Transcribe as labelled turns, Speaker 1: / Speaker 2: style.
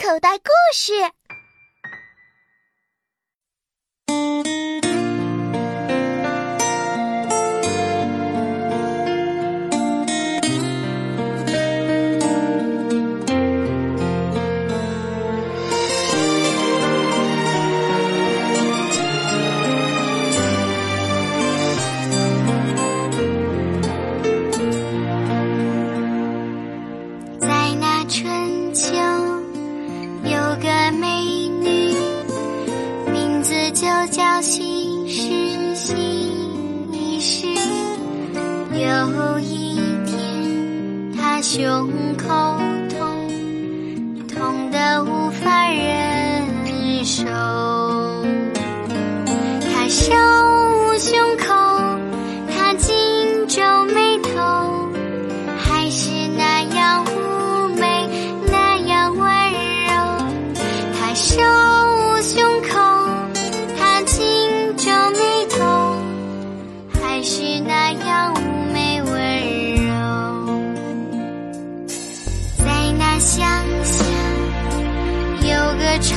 Speaker 1: 口袋故事。有一天，他胸口乡下，有个丑